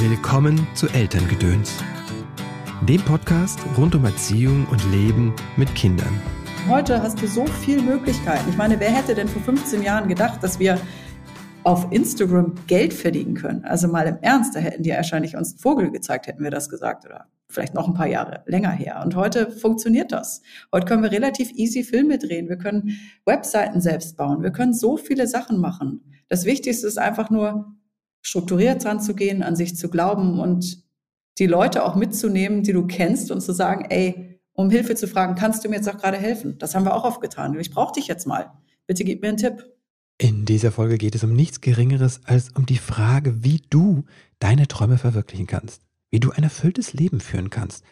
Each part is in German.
Willkommen zu Elterngedöns, dem Podcast rund um Erziehung und Leben mit Kindern. Heute hast du so viele Möglichkeiten. Ich meine, wer hätte denn vor 15 Jahren gedacht, dass wir auf Instagram Geld verdienen können? Also mal im Ernst, da hätten die wahrscheinlich uns einen Vogel gezeigt, hätten wir das gesagt oder vielleicht noch ein paar Jahre länger her. Und heute funktioniert das. Heute können wir relativ easy Filme drehen. Wir können Webseiten selbst bauen. Wir können so viele Sachen machen. Das Wichtigste ist einfach nur, strukturiert dran zu gehen, an sich zu glauben und die Leute auch mitzunehmen, die du kennst und zu sagen, ey, um Hilfe zu fragen, kannst du mir jetzt auch gerade helfen? Das haben wir auch oft getan. Ich brauche dich jetzt mal. Bitte gib mir einen Tipp. In dieser Folge geht es um nichts Geringeres als um die Frage, wie du deine Träume verwirklichen kannst, wie du ein erfülltes Leben führen kannst.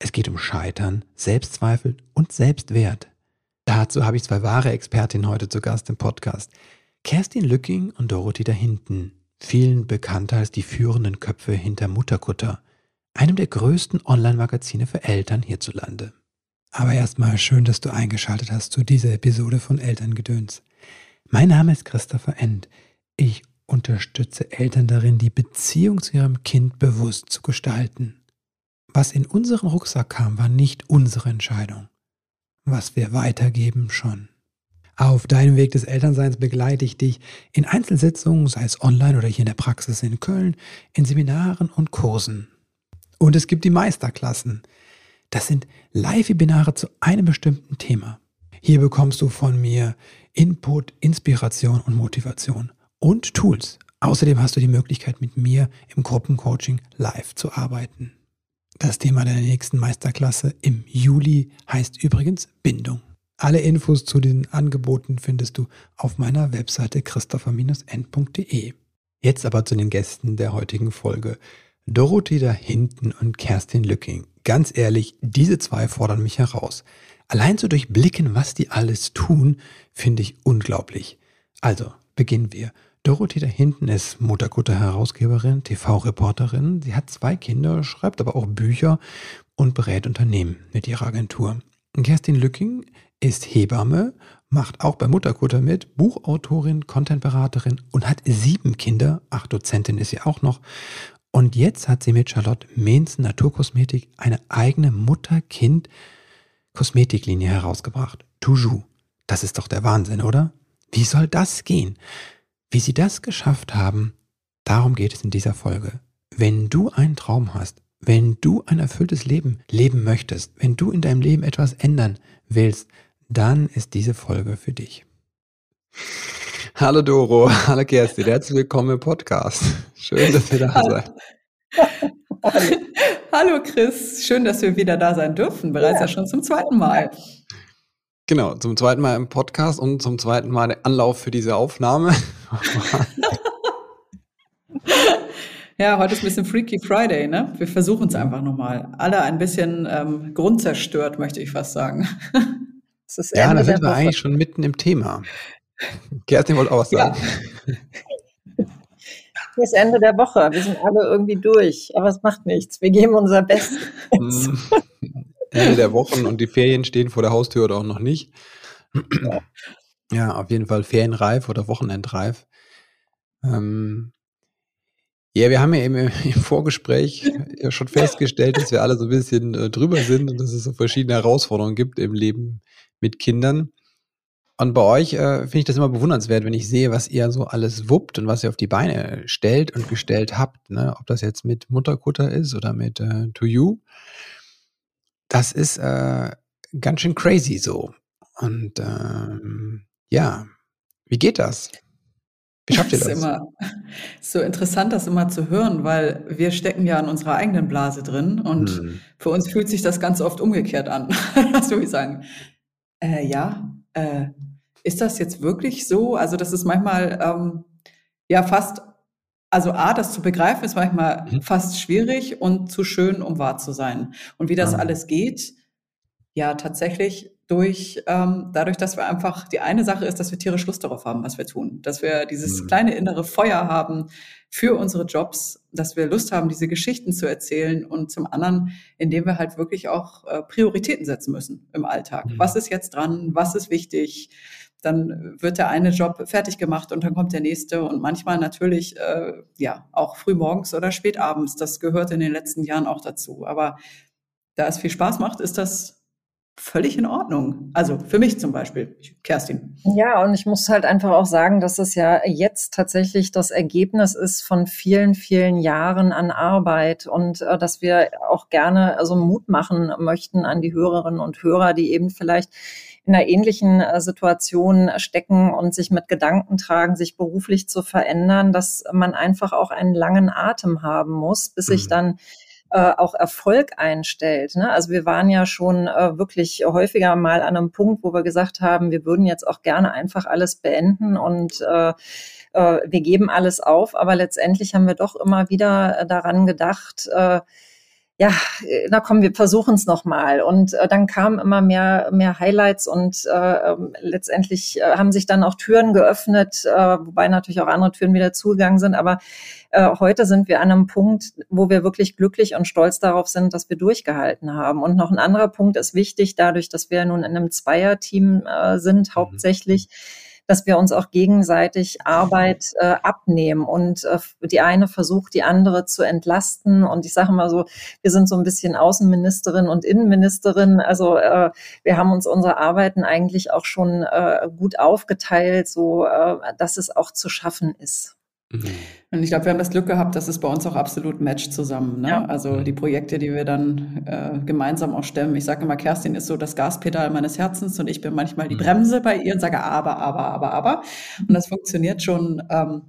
Es geht um Scheitern, Selbstzweifel und Selbstwert. Dazu habe ich zwei wahre Expertinnen heute zu Gast im Podcast. Kerstin Lücking und Dorothee Dahinten vielen bekannter als die führenden Köpfe hinter Mutterkutter, einem der größten Online-Magazine für Eltern hierzulande. Aber erstmal schön, dass du eingeschaltet hast zu dieser Episode von Elterngedöns. Mein Name ist Christopher End. Ich unterstütze Eltern darin, die Beziehung zu ihrem Kind bewusst zu gestalten. Was in unseren Rucksack kam, war nicht unsere Entscheidung. Was wir weitergeben, schon. Auf deinem Weg des Elternseins begleite ich dich in Einzelsitzungen, sei es online oder hier in der Praxis in Köln, in Seminaren und Kursen. Und es gibt die Meisterklassen. Das sind Live-Webinare zu einem bestimmten Thema. Hier bekommst du von mir Input, Inspiration und Motivation und Tools. Außerdem hast du die Möglichkeit, mit mir im Gruppencoaching live zu arbeiten. Das Thema der nächsten Meisterklasse im Juli heißt übrigens Bindung. Alle Infos zu den Angeboten findest du auf meiner Webseite christopher-n.de. Jetzt aber zu den Gästen der heutigen Folge. Dorothee da hinten und Kerstin Lücking. Ganz ehrlich, diese zwei fordern mich heraus. Allein zu durchblicken, was die alles tun, finde ich unglaublich. Also, beginnen wir. Dorothee da hinten ist Mutterkutter-Herausgeberin, TV-Reporterin. Sie hat zwei Kinder, schreibt aber auch Bücher und berät Unternehmen mit ihrer Agentur. Kerstin Lücking ist Hebamme, macht auch bei Mutterkutter mit, Buchautorin, Contentberaterin und hat sieben Kinder. Ach, Dozentin ist sie auch noch. Und jetzt hat sie mit Charlotte Mehnsen Naturkosmetik eine eigene Mutter-Kind-Kosmetiklinie herausgebracht. Toujours. Das ist doch der Wahnsinn, oder? Wie soll das gehen? Wie sie das geschafft haben, darum geht es in dieser Folge. Wenn du einen Traum hast, wenn du ein erfülltes Leben leben möchtest, wenn du in deinem Leben etwas ändern willst, dann ist diese Folge für dich. Hallo Doro, hallo Kerstin, herzlich willkommen im Podcast. Schön, dass ihr da seid. hallo Chris, schön, dass wir wieder da sein dürfen, bereits ja, ja schon zum zweiten Mal. Genau, zum zweiten Mal im Podcast und zum zweiten Mal der Anlauf für diese Aufnahme. ja, heute ist ein bisschen Freaky Friday, ne? Wir versuchen es einfach nochmal. Alle ein bisschen ähm, grundzerstört, möchte ich fast sagen. ja, da sind wir eigentlich schon mitten im Thema. Kerstin wollte auch was sagen. Ja. Das Ende der Woche. Wir sind alle irgendwie durch, aber es macht nichts. Wir geben unser Bestes. Mm. Ende der Wochen und die Ferien stehen vor der Haustür oder auch noch nicht. Ja, auf jeden Fall ferienreif oder wochenendreif. Ähm, ja, wir haben ja eben im Vorgespräch ja schon festgestellt, dass wir alle so ein bisschen äh, drüber sind und dass es so verschiedene Herausforderungen gibt im Leben mit Kindern. Und bei euch äh, finde ich das immer bewundernswert, wenn ich sehe, was ihr so alles wuppt und was ihr auf die Beine stellt und gestellt habt. Ne? Ob das jetzt mit Mutterkutter ist oder mit äh, To You. Das ist äh, ganz schön crazy so. Und ähm, ja, wie geht das? Wie schafft ihr das? Ist immer so interessant, das immer zu hören, weil wir stecken ja in unserer eigenen Blase drin und hm. für uns fühlt sich das ganz oft umgekehrt an. das würde ich sagen äh, ja, äh, ist das jetzt wirklich so? Also das ist manchmal ähm, ja fast, also A, das zu begreifen ist manchmal mhm. fast schwierig und zu schön, um wahr zu sein. Und wie das mhm. alles geht, ja, tatsächlich durch, ähm, dadurch, dass wir einfach, die eine Sache ist, dass wir tierisch Lust darauf haben, was wir tun. Dass wir dieses mhm. kleine innere Feuer haben für unsere Jobs, dass wir Lust haben, diese Geschichten zu erzählen und zum anderen, indem wir halt wirklich auch äh, Prioritäten setzen müssen im Alltag. Mhm. Was ist jetzt dran? Was ist wichtig? dann wird der eine Job fertig gemacht und dann kommt der nächste und manchmal natürlich äh, ja auch frühmorgens oder spätabends. Das gehört in den letzten Jahren auch dazu. Aber da es viel Spaß macht, ist das völlig in Ordnung. Also für mich zum Beispiel, Kerstin. Ja, und ich muss halt einfach auch sagen, dass es ja jetzt tatsächlich das Ergebnis ist von vielen, vielen Jahren an Arbeit und äh, dass wir auch gerne also Mut machen möchten an die Hörerinnen und Hörer, die eben vielleicht in einer ähnlichen äh, Situation stecken und sich mit Gedanken tragen, sich beruflich zu verändern, dass man einfach auch einen langen Atem haben muss, bis sich mhm. dann äh, auch Erfolg einstellt. Ne? Also wir waren ja schon äh, wirklich häufiger mal an einem Punkt, wo wir gesagt haben, wir würden jetzt auch gerne einfach alles beenden und äh, äh, wir geben alles auf. Aber letztendlich haben wir doch immer wieder daran gedacht, äh, ja, na komm, wir versuchen es nochmal. Und äh, dann kamen immer mehr, mehr Highlights und äh, ähm, letztendlich äh, haben sich dann auch Türen geöffnet, äh, wobei natürlich auch andere Türen wieder zugegangen sind. Aber äh, heute sind wir an einem Punkt, wo wir wirklich glücklich und stolz darauf sind, dass wir durchgehalten haben. Und noch ein anderer Punkt ist wichtig, dadurch, dass wir nun in einem Zweierteam äh, sind, mhm. Dass wir uns auch gegenseitig Arbeit äh, abnehmen und äh, die eine versucht, die andere zu entlasten. Und ich sage mal so, wir sind so ein bisschen Außenministerin und Innenministerin. Also äh, wir haben uns unsere Arbeiten eigentlich auch schon äh, gut aufgeteilt, so äh, dass es auch zu schaffen ist. Mhm. Und ich glaube, wir haben das Glück gehabt, dass es bei uns auch absolut matcht zusammen. Ne? Ja. Also mhm. die Projekte, die wir dann äh, gemeinsam auch stemmen. Ich sage immer, Kerstin ist so das Gaspedal meines Herzens und ich bin manchmal die mhm. Bremse bei ihr und sage aber, aber, aber, aber. Und das funktioniert schon ähm,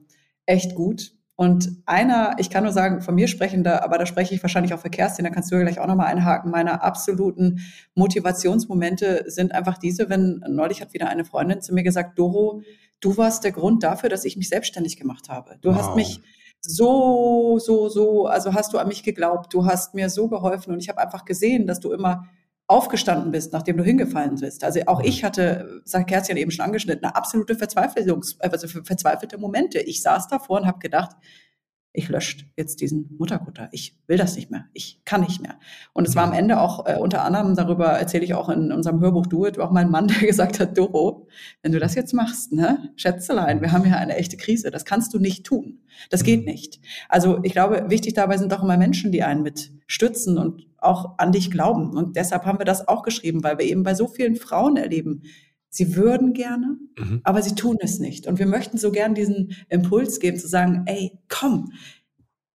echt gut. Und einer, ich kann nur sagen, von mir sprechen, da, aber da spreche ich wahrscheinlich auch für Kerstin, da kannst du gleich auch nochmal einhaken. Meine absoluten Motivationsmomente sind einfach diese, wenn neulich hat wieder eine Freundin zu mir gesagt, Doro, du warst der Grund dafür, dass ich mich selbstständig gemacht habe. Du wow. hast mich so, so, so, also hast du an mich geglaubt, du hast mir so geholfen und ich habe einfach gesehen, dass du immer aufgestanden bist, nachdem du hingefallen bist. Also auch ich hatte, sagt Kerstin eben schon angeschnitten, eine absolute Verzweiflungs, also verzweifelte Momente. Ich saß davor und habe gedacht, ich lösche jetzt diesen Mutterkutter. Ich will das nicht mehr. Ich kann nicht mehr. Und es war am. Ende auch äh, unter anderem, darüber erzähle ich auch in unserem Hörbuch Do It, auch mein Mann, der gesagt hat, Doro, wenn du das jetzt machst, ne, Schätzelein, wir haben ja eine echte Krise. Das kannst du nicht tun. Das geht nicht. Also ich glaube, wichtig dabei sind auch immer Menschen, die einen mit stützen und auch an dich glauben. Und deshalb haben wir das auch geschrieben, weil wir eben bei so vielen Frauen erleben, Sie würden gerne, mhm. aber sie tun es nicht. Und wir möchten so gern diesen Impuls geben, zu sagen, ey, komm,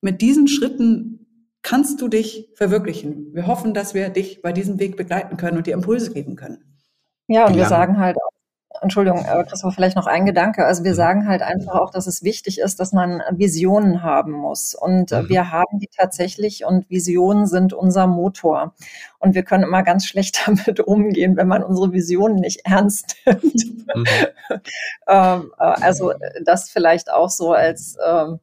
mit diesen Schritten kannst du dich verwirklichen. Wir hoffen, dass wir dich bei diesem Weg begleiten können und dir Impulse geben können. Ja, und wir sagen halt auch, Entschuldigung, aber Christoph, vielleicht noch ein Gedanke. Also wir mhm. sagen halt einfach auch, dass es wichtig ist, dass man Visionen haben muss. Und mhm. wir haben die tatsächlich und Visionen sind unser Motor. Und wir können immer ganz schlecht damit umgehen, wenn man unsere Visionen nicht ernst nimmt. Mhm. ähm, äh, also das vielleicht auch so als ähm,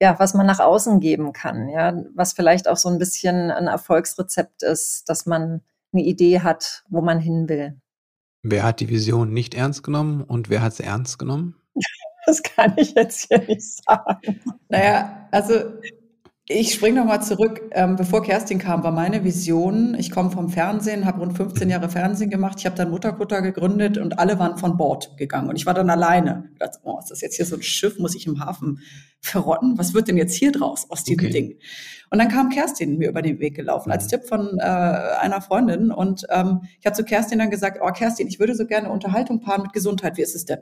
ja, was man nach außen geben kann, ja, was vielleicht auch so ein bisschen ein Erfolgsrezept ist, dass man eine Idee hat, wo man hin will. Wer hat die Vision nicht ernst genommen und wer hat sie ernst genommen? Das kann ich jetzt hier nicht sagen. Naja, also ich springe nochmal zurück. Ähm, bevor Kerstin kam, war meine Vision, ich komme vom Fernsehen, habe rund 15 Jahre Fernsehen gemacht, ich habe dann Mutterkutter gegründet und alle waren von Bord gegangen. Und ich war dann alleine. Ich dachte, oh, ist das jetzt hier so ein Schiff, muss ich im Hafen verrotten? Was wird denn jetzt hier draus aus diesem okay. Ding? Und dann kam Kerstin mir über den Weg gelaufen, als mhm. Tipp von äh, einer Freundin. Und ähm, ich habe zu Kerstin dann gesagt, oh Kerstin, ich würde so gerne Unterhaltung paaren mit Gesundheit. Wie ist es denn?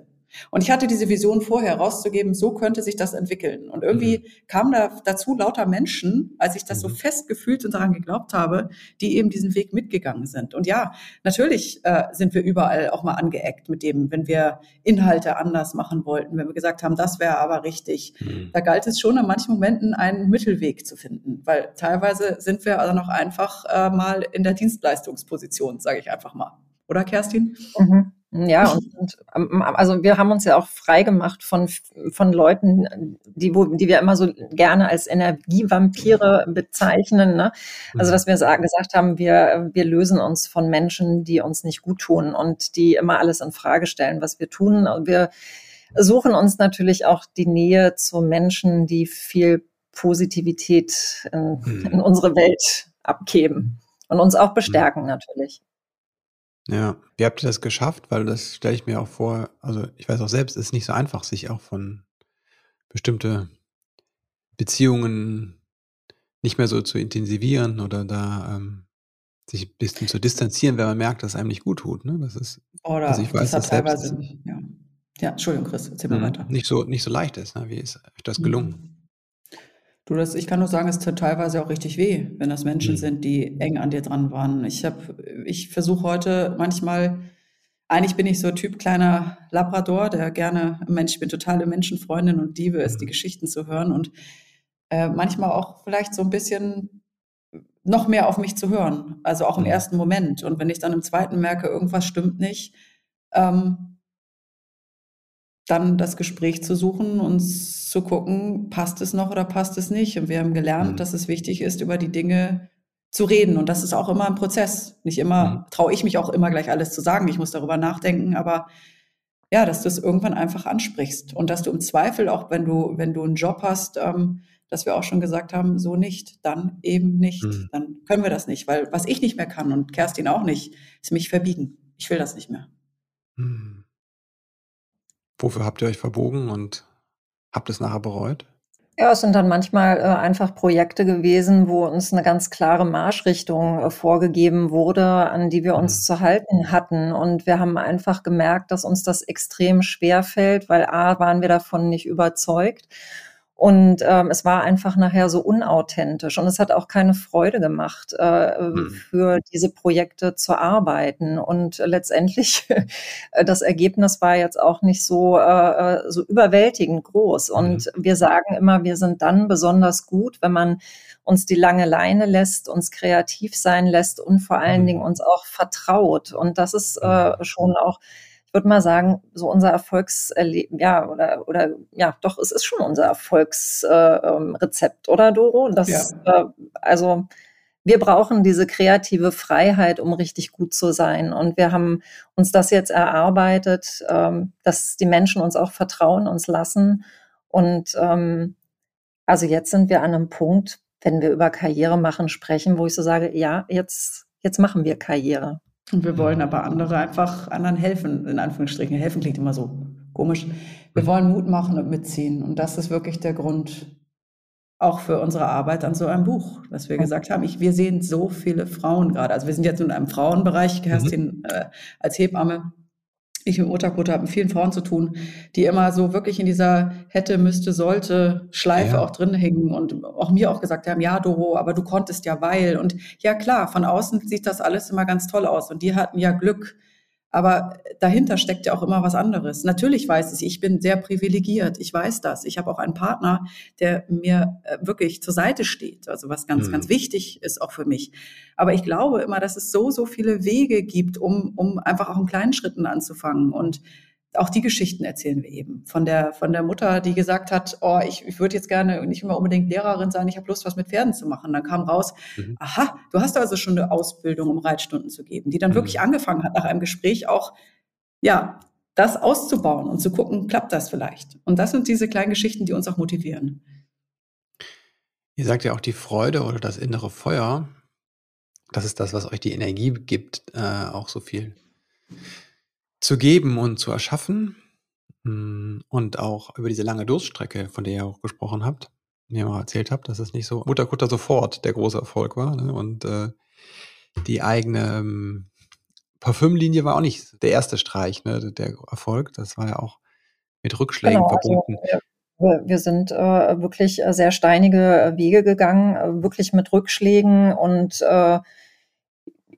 Und ich hatte diese Vision vorher rauszugeben, so könnte sich das entwickeln. Und irgendwie mhm. kamen da dazu lauter Menschen, als ich das mhm. so fest gefühlt und daran geglaubt habe, die eben diesen Weg mitgegangen sind. Und ja, natürlich äh, sind wir überall auch mal angeeckt mit dem, wenn wir Inhalte anders machen wollten, wenn wir gesagt haben, das wäre aber richtig. Mhm. Da galt es schon in manchen Momenten einen Mittelweg zu finden, weil teilweise sind wir also noch einfach äh, mal in der Dienstleistungsposition, sage ich einfach mal. Oder Kerstin? Mhm. Ja, und, und ähm, also wir haben uns ja auch frei gemacht von, von Leuten, die, wo, die wir immer so gerne als Energievampire bezeichnen. Ne? Also mhm. dass wir sagen, gesagt haben, wir, wir lösen uns von Menschen, die uns nicht gut tun und die immer alles in Frage stellen, was wir tun. Und wir suchen uns natürlich auch die Nähe zu Menschen, die viel Positivität in, in mhm. unsere Welt abgeben und uns auch bestärken natürlich. Ja, wie habt ihr das geschafft? Weil das stelle ich mir auch vor, also ich weiß auch selbst, es ist nicht so einfach, sich auch von bestimmte Beziehungen nicht mehr so zu intensivieren oder da ähm, sich ein bisschen zu distanzieren, wenn man merkt, dass es einem nicht gut tut. Ne? Das ist, oder also ich weiß, das teilweise nicht, ja. ja, Entschuldigung, Chris, erzähl mal mhm. weiter. Nicht so, nicht so leicht ist. Ne? Wie ist euch das gelungen? Du, das, ich kann nur sagen, es tut teilweise auch richtig weh, wenn das Menschen mhm. sind, die eng an dir dran waren. Ich habe, ich versuche heute manchmal, eigentlich bin ich so Typ kleiner Labrador, der gerne Mensch, ich bin totale Menschenfreundin und liebe es, die mhm. Geschichten zu hören und äh, manchmal auch vielleicht so ein bisschen noch mehr auf mich zu hören, also auch im mhm. ersten Moment. Und wenn ich dann im zweiten merke, irgendwas stimmt nicht, ähm, dann das Gespräch zu suchen und zu gucken, passt es noch oder passt es nicht. Und wir haben gelernt, mhm. dass es wichtig ist, über die Dinge zu reden. Und das ist auch immer ein Prozess. Nicht immer mhm. traue ich mich auch immer gleich alles zu sagen. Ich muss darüber nachdenken, aber ja, dass du es irgendwann einfach ansprichst und dass du im Zweifel auch, wenn du, wenn du einen Job hast, ähm, dass wir auch schon gesagt haben, so nicht, dann eben nicht. Mhm. Dann können wir das nicht, weil was ich nicht mehr kann und Kerstin auch nicht, ist mich verbiegen. Ich will das nicht mehr. Mhm. Wofür habt ihr euch verbogen und habt es nachher bereut? Ja, es sind dann manchmal äh, einfach Projekte gewesen, wo uns eine ganz klare Marschrichtung äh, vorgegeben wurde, an die wir uns mhm. zu halten hatten. Und wir haben einfach gemerkt, dass uns das extrem schwer fällt, weil A, waren wir davon nicht überzeugt und ähm, es war einfach nachher so unauthentisch und es hat auch keine Freude gemacht, äh, hm. für diese Projekte zu arbeiten. Und letztendlich das Ergebnis war jetzt auch nicht so, äh, äh so überwältigend groß. Und hm. wir sagen immer, wir sind dann besonders gut, wenn man uns die lange Leine lässt, uns kreativ sein lässt und vor allen hm. Dingen uns auch vertraut. Und das ist äh, hm. schon auch ich würde mal sagen, so unser Erfolgserleben, ja, oder, oder ja, doch, es ist schon unser Erfolgsrezept, äh, oder Doro? Das, ja. äh, also wir brauchen diese kreative Freiheit, um richtig gut zu sein. Und wir haben uns das jetzt erarbeitet, ähm, dass die Menschen uns auch vertrauen, uns lassen. Und ähm, also jetzt sind wir an einem Punkt, wenn wir über Karriere machen sprechen, wo ich so sage, ja, jetzt, jetzt machen wir Karriere. Und wir wollen aber andere einfach anderen helfen, in Anführungsstrichen. Helfen klingt immer so komisch. Wir wollen Mut machen und mitziehen. Und das ist wirklich der Grund auch für unsere Arbeit an so einem Buch, dass wir gesagt haben, ich, wir sehen so viele Frauen gerade. Also wir sind jetzt in einem Frauenbereich, Kerstin mhm. äh, als Hebamme ich im Otakote habe mit vielen Frauen zu tun, die immer so wirklich in dieser hätte, müsste, sollte Schleife ja. auch drin hängen und auch mir auch gesagt haben, ja, Doro, aber du konntest ja weil. Und ja, klar, von außen sieht das alles immer ganz toll aus und die hatten ja Glück. Aber dahinter steckt ja auch immer was anderes. Natürlich weiß ich, ich bin sehr privilegiert. Ich weiß das. Ich habe auch einen Partner, der mir äh, wirklich zur Seite steht. Also was ganz, mhm. ganz wichtig ist auch für mich. Aber ich glaube immer, dass es so, so viele Wege gibt, um, um einfach auch in kleinen Schritten anzufangen. Und auch die Geschichten erzählen wir eben. Von der, von der Mutter, die gesagt hat, oh, ich, ich würde jetzt gerne nicht immer unbedingt Lehrerin sein, ich habe Lust, was mit Pferden zu machen. Dann kam raus, mhm. aha, du hast also schon eine Ausbildung, um Reitstunden zu geben, die dann mhm. wirklich angefangen hat, nach einem Gespräch auch, ja, das auszubauen und zu gucken, klappt das vielleicht. Und das sind diese kleinen Geschichten, die uns auch motivieren. Ihr sagt ja auch die Freude oder das innere Feuer, das ist das, was euch die Energie gibt, äh, auch so viel zu geben und zu erschaffen. Hm, und auch über diese lange Durststrecke, von der ihr auch gesprochen habt, mir mal erzählt habt, dass es nicht so Mutterkutter sofort der große Erfolg war. Ne? Und äh, die eigene ähm, Parfümlinie war auch nicht der erste Streich, ne? der Erfolg. Das war ja auch mit Rückschlägen genau, also, verbunden. Also, wir sind äh, wirklich äh, sehr steinige Wege gegangen, äh, wirklich mit Rückschlägen und äh,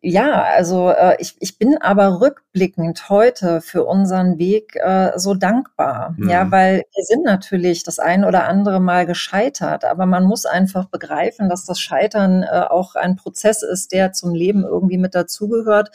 ja, also äh, ich, ich bin aber rückblickend heute für unseren Weg äh, so dankbar. Mhm. Ja, weil wir sind natürlich das ein oder andere Mal gescheitert, aber man muss einfach begreifen, dass das Scheitern äh, auch ein Prozess ist, der zum Leben irgendwie mit dazugehört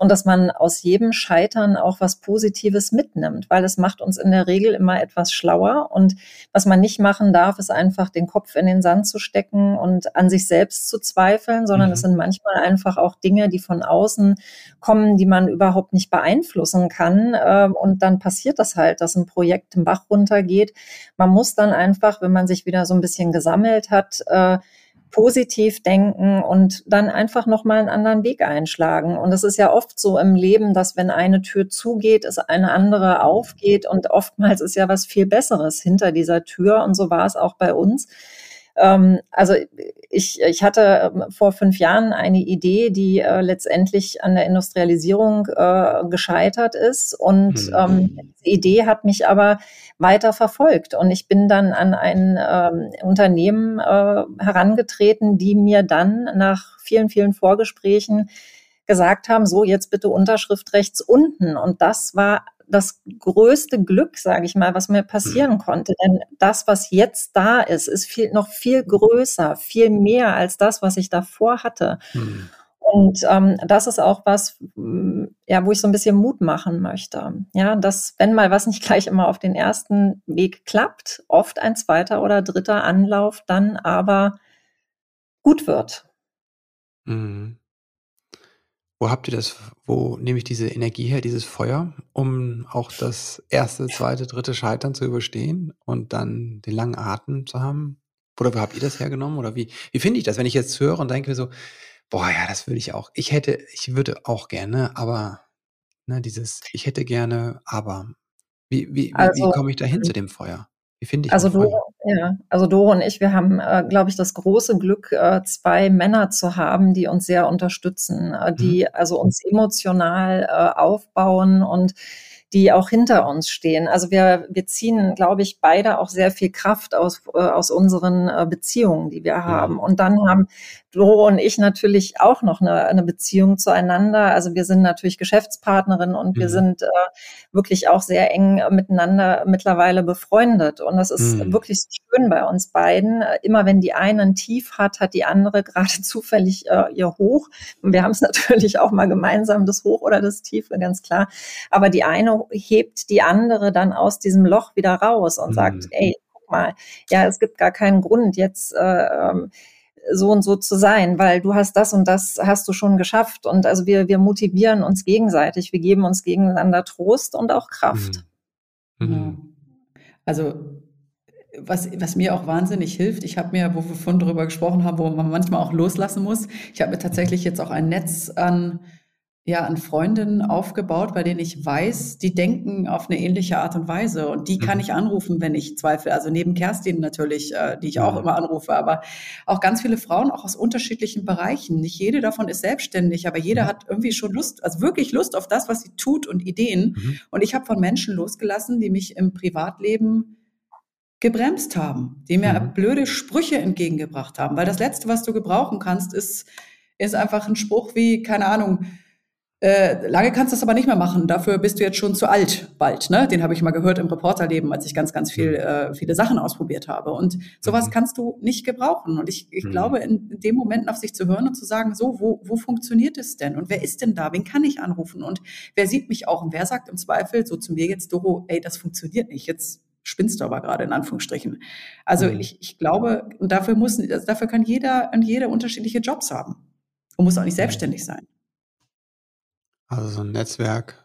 und dass man aus jedem Scheitern auch was Positives mitnimmt, weil es macht uns in der Regel immer etwas schlauer. Und was man nicht machen darf, ist einfach den Kopf in den Sand zu stecken und an sich selbst zu zweifeln, sondern mhm. es sind manchmal einfach auch Dinge, die von außen kommen, die man überhaupt nicht beeinflussen kann. Ähm, und dann passiert das halt, dass ein Projekt im Bach runtergeht. Man muss dann einfach, wenn man sich wieder so ein bisschen gesammelt hat, äh, positiv denken und dann einfach nochmal einen anderen Weg einschlagen. Und es ist ja oft so im Leben, dass wenn eine Tür zugeht, es eine andere aufgeht und oftmals ist ja was viel Besseres hinter dieser Tür. Und so war es auch bei uns. Ähm, also ich, ich hatte ähm, vor fünf Jahren eine Idee, die äh, letztendlich an der Industrialisierung äh, gescheitert ist. Und mhm. ähm, die Idee hat mich aber weiter verfolgt. Und ich bin dann an ein ähm, Unternehmen äh, herangetreten, die mir dann nach vielen, vielen Vorgesprächen gesagt haben, so jetzt bitte Unterschrift rechts unten. Und das war das größte Glück, sage ich mal, was mir passieren mhm. konnte. Denn das, was jetzt da ist, ist viel, noch viel größer, viel mehr als das, was ich davor hatte. Mhm. Und ähm, das ist auch was, ja, wo ich so ein bisschen Mut machen möchte. Ja, dass wenn mal was nicht gleich immer auf den ersten Weg klappt, oft ein zweiter oder dritter Anlauf dann aber gut wird. Mhm. Wo habt ihr das, wo nehme ich diese Energie her, dieses Feuer, um auch das erste, zweite, dritte Scheitern zu überstehen und dann den langen Atem zu haben? Oder wo habt ihr das hergenommen? Oder wie, wie finde ich das, wenn ich jetzt höre und denke mir so, boah, ja, das würde ich auch. Ich hätte, ich würde auch gerne, aber ne, dieses, ich hätte gerne, aber wie, wie, also, wie komme ich da hin zu dem Feuer? Wie finde ich also Doro, ja, also Doro und ich, wir haben, äh, glaube ich, das große Glück, äh, zwei Männer zu haben, die uns sehr unterstützen, äh, die mhm. also uns emotional äh, aufbauen und die auch hinter uns stehen. Also wir, wir ziehen, glaube ich, beide auch sehr viel Kraft aus, äh, aus unseren äh, Beziehungen, die wir haben. Und dann haben Doro und ich natürlich auch noch eine, eine Beziehung zueinander. Also wir sind natürlich Geschäftspartnerinnen und mhm. wir sind äh, wirklich auch sehr eng miteinander mittlerweile befreundet. Und das ist mhm. wirklich schön bei uns beiden. Immer wenn die eine ein Tief hat, hat die andere gerade zufällig äh, ihr Hoch. Und wir haben es natürlich auch mal gemeinsam, das Hoch oder das Tief, ganz klar. Aber die eine hebt die andere dann aus diesem Loch wieder raus und mhm. sagt, ey, guck mal, ja, es gibt gar keinen Grund jetzt, äh, ähm, so und so zu sein, weil du hast das und das hast du schon geschafft. Und also wir, wir motivieren uns gegenseitig, wir geben uns gegeneinander Trost und auch Kraft. Mhm. Mhm. Also was, was mir auch wahnsinnig hilft, ich habe mir, wo wir vorhin darüber gesprochen haben, wo man manchmal auch loslassen muss, ich habe mir tatsächlich jetzt auch ein Netz an ja an Freundinnen aufgebaut, bei denen ich weiß, die denken auf eine ähnliche Art und Weise. Und die kann mhm. ich anrufen, wenn ich zweifle. Also neben Kerstin natürlich, äh, die ich auch immer anrufe, aber auch ganz viele Frauen, auch aus unterschiedlichen Bereichen. Nicht jede davon ist selbstständig, aber jeder mhm. hat irgendwie schon Lust, also wirklich Lust auf das, was sie tut und Ideen. Mhm. Und ich habe von Menschen losgelassen, die mich im Privatleben gebremst haben, die mir mhm. blöde Sprüche entgegengebracht haben. Weil das Letzte, was du gebrauchen kannst, ist, ist einfach ein Spruch wie, keine Ahnung, äh, lange kannst du das aber nicht mehr machen. Dafür bist du jetzt schon zu alt bald. Ne? Den habe ich mal gehört im Reporterleben, als ich ganz, ganz viel, mhm. äh, viele Sachen ausprobiert habe. Und sowas mhm. kannst du nicht gebrauchen. Und ich, ich mhm. glaube, in, in dem Moment auf sich zu hören und zu sagen, so, wo, wo funktioniert es denn? Und wer ist denn da? Wen kann ich anrufen? Und wer sieht mich auch? Und wer sagt im Zweifel so zu mir jetzt, Doro, ey, das funktioniert nicht. Jetzt spinnst du aber gerade in Anführungsstrichen. Also mhm. ich, ich glaube, und dafür muss, also dafür kann jeder und jeder unterschiedliche Jobs haben und muss auch nicht selbstständig sein. Also so ein Netzwerk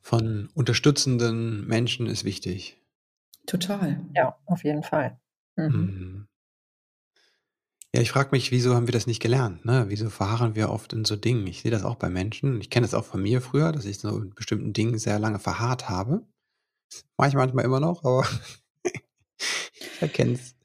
von unterstützenden Menschen ist wichtig. Total. Ja, auf jeden Fall. Mhm. Mhm. Ja, ich frage mich, wieso haben wir das nicht gelernt? Ne? Wieso verharren wir oft in so Dingen? Ich sehe das auch bei Menschen. Ich kenne das auch von mir früher, dass ich so in bestimmten Dingen sehr lange verharrt habe. Das mache ich manchmal immer noch, aber ich erkenne es,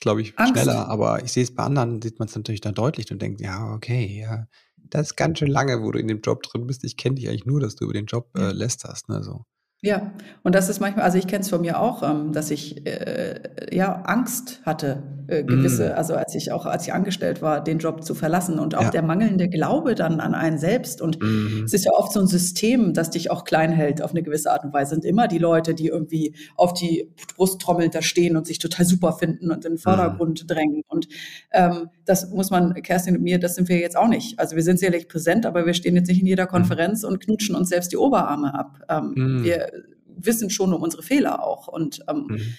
glaube ich, Angst. schneller. Aber ich sehe es bei anderen, sieht man es natürlich dann deutlich und denkt, ja, okay, ja, das ist ganz schön lange, wo du in dem Job drin bist. Ich kenne dich eigentlich nur, dass du über den Job äh, lästerst. Ne, so. Ja, und das ist manchmal, also ich kenne es von mir auch, ähm, dass ich äh, ja Angst hatte, äh, gewisse, mm. also als ich auch, als ich angestellt war, den Job zu verlassen und auch ja. der mangelnde Glaube dann an einen selbst. Und mm. es ist ja oft so ein System, das dich auch klein hält auf eine gewisse Art und Weise. Sind immer die Leute, die irgendwie auf die Brusttrommel da stehen und sich total super finden und in den Vordergrund mm. drängen. Und ähm, das muss man, Kerstin und mir, das sind wir jetzt auch nicht. Also wir sind sicherlich präsent, aber wir stehen jetzt nicht in jeder mhm. Konferenz und knutschen uns selbst die Oberarme ab. Ähm, mhm. Wir wissen schon um unsere Fehler auch. Und ähm, mhm.